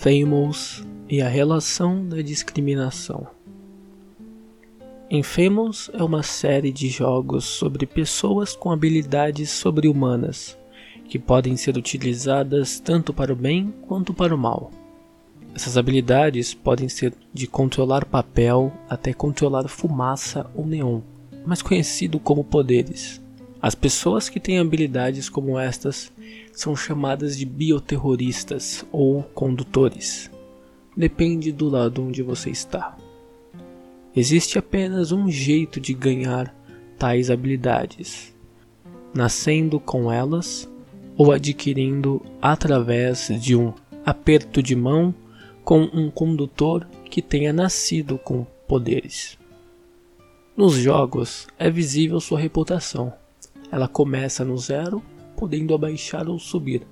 Infamous e a relação da discriminação. Infamous é uma série de jogos sobre pessoas com habilidades sobre-humanas que podem ser utilizadas tanto para o bem quanto para o mal. Essas habilidades podem ser de controlar papel até controlar fumaça ou neon, mais conhecido como poderes. As pessoas que têm habilidades como estas são chamadas de bioterroristas ou condutores. Depende do lado onde você está. Existe apenas um jeito de ganhar tais habilidades: nascendo com elas ou adquirindo através de um aperto de mão com um condutor que tenha nascido com poderes. Nos jogos é visível sua reputação. Ela começa no zero podendo abaixar ou subir.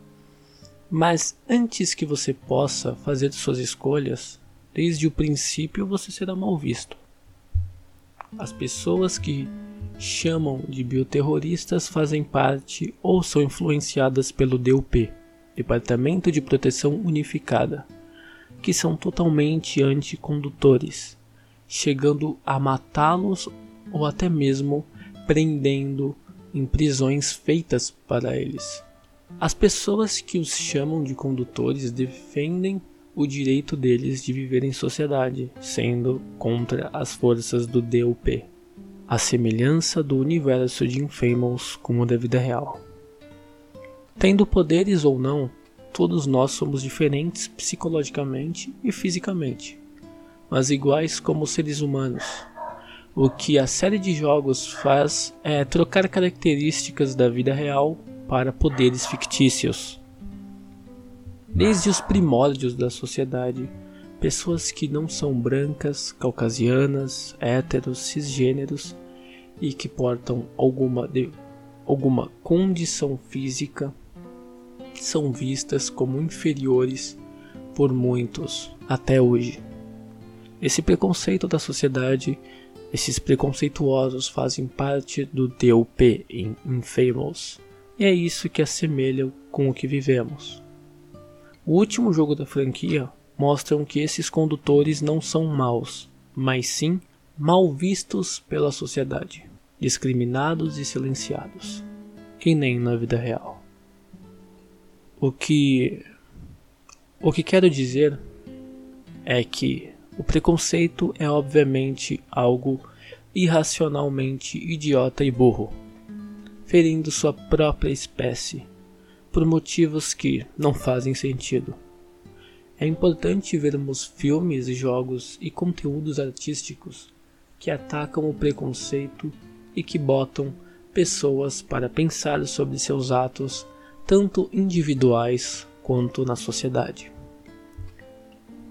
Mas antes que você possa fazer suas escolhas, desde o princípio você será mal visto. As pessoas que chamam de bioterroristas fazem parte ou são influenciadas pelo DUP, Departamento de Proteção Unificada, que são totalmente anticondutores, chegando a matá-los ou até mesmo prendendo em prisões feitas para eles. As pessoas que os chamam de condutores defendem o direito deles de viver em sociedade, sendo contra as forças do DUP, a semelhança do universo de Infamous como da vida real. Tendo poderes ou não, todos nós somos diferentes psicologicamente e fisicamente, mas iguais como seres humanos o que a série de jogos faz é trocar características da vida real para poderes fictícios. Desde os primórdios da sociedade, pessoas que não são brancas, caucasianas, héteros, cisgêneros e que portam alguma, de, alguma condição física são vistas como inferiores por muitos até hoje. Esse preconceito da sociedade esses preconceituosos fazem parte do DUP em Infamous, e é isso que assemelha com o que vivemos. O último jogo da franquia mostra que esses condutores não são maus, mas sim mal vistos pela sociedade, discriminados e silenciados, que nem na vida real. O que o que quero dizer é que o preconceito é obviamente algo irracionalmente idiota e burro, ferindo sua própria espécie por motivos que não fazem sentido. É importante vermos filmes, jogos e conteúdos artísticos que atacam o preconceito e que botam pessoas para pensar sobre seus atos, tanto individuais quanto na sociedade.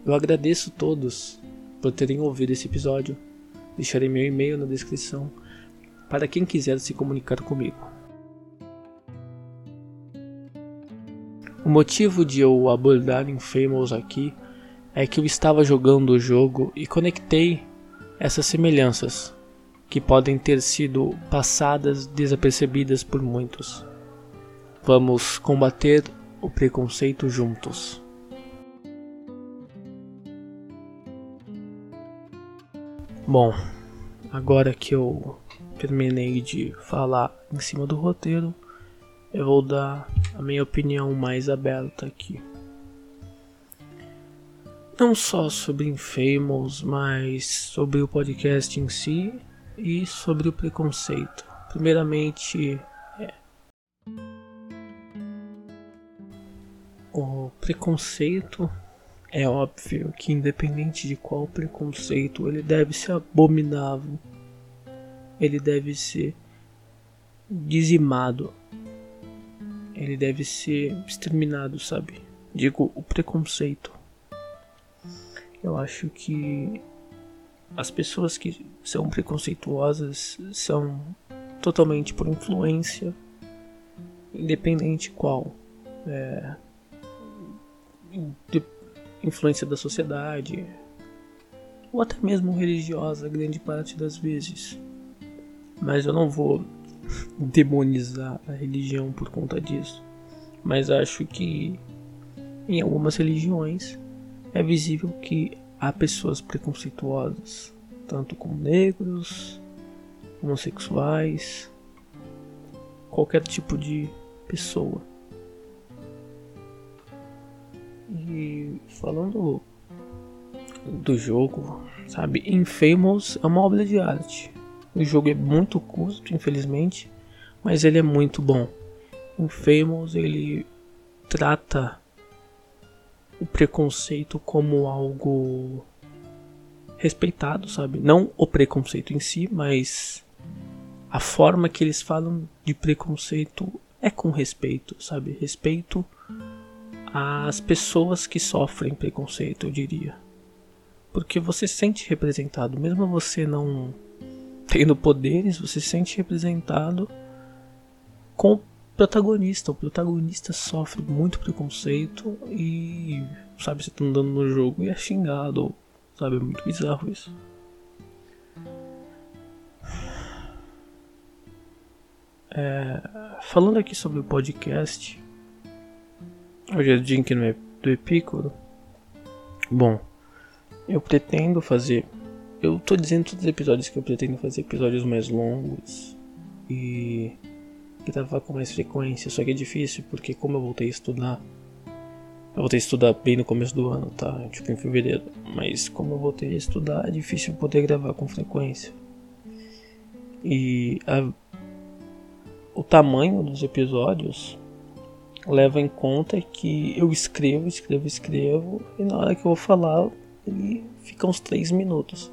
Eu agradeço todos por terem ouvido esse episódio. Deixarei meu e-mail na descrição para quem quiser se comunicar comigo. O motivo de eu abordar Infamous aqui é que eu estava jogando o jogo e conectei essas semelhanças que podem ter sido passadas desapercebidas por muitos. Vamos combater o preconceito juntos. Bom, agora que eu terminei de falar em cima do roteiro, eu vou dar a minha opinião mais aberta aqui. Não só sobre Infamous, mas sobre o podcast em si e sobre o preconceito. Primeiramente, é. o preconceito é óbvio que, independente de qual preconceito, ele deve ser abominável, ele deve ser dizimado, ele deve ser exterminado, sabe? Digo, o preconceito. Eu acho que as pessoas que são preconceituosas são totalmente por influência, independente qual. É, de, influência da sociedade, ou até mesmo religiosa, grande parte das vezes. Mas eu não vou demonizar a religião por conta disso. Mas acho que em algumas religiões é visível que há pessoas preconceituosas, tanto com negros, homossexuais, qualquer tipo de pessoa. Falando do jogo, sabe, Infamous é uma obra de arte. O jogo é muito curto, infelizmente, mas ele é muito bom. Infamous ele trata o preconceito como algo respeitado, sabe? Não o preconceito em si, mas a forma que eles falam de preconceito é com respeito, sabe? Respeito às pessoas que sofrem preconceito, eu diria. Porque você se sente representado, mesmo você não tendo poderes, você se sente representado com o protagonista. O protagonista sofre muito preconceito e, sabe, você tá andando no jogo e é xingado, sabe? É muito bizarro isso. É, falando aqui sobre o podcast, hoje é é do Epicuro. Bom, eu pretendo fazer. Eu tô dizendo todos os episódios que eu pretendo fazer episódios mais longos e gravar com mais frequência. Só que é difícil porque, como eu voltei a estudar, eu voltei a estudar bem no começo do ano, tá? Tipo em fevereiro. Mas como eu voltei a estudar, é difícil poder gravar com frequência. E a o tamanho dos episódios leva em conta que eu escrevo, escrevo, escrevo e na hora que eu vou falar ele fica uns 3 minutos.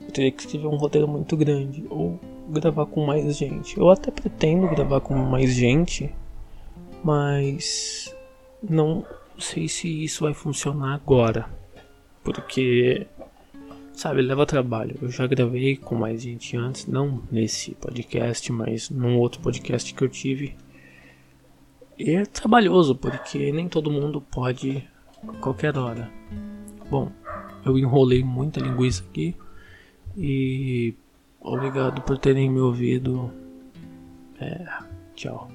Eu teria que escrever um roteiro muito grande ou gravar com mais gente. Eu até pretendo gravar com mais gente, mas não sei se isso vai funcionar agora, porque sabe, leva trabalho. Eu já gravei com mais gente antes, não nesse podcast, mas num outro podcast que eu tive. E é trabalhoso, porque nem todo mundo pode a qualquer hora. Bom, eu enrolei muita linguiça aqui e obrigado por terem me ouvido. É, tchau.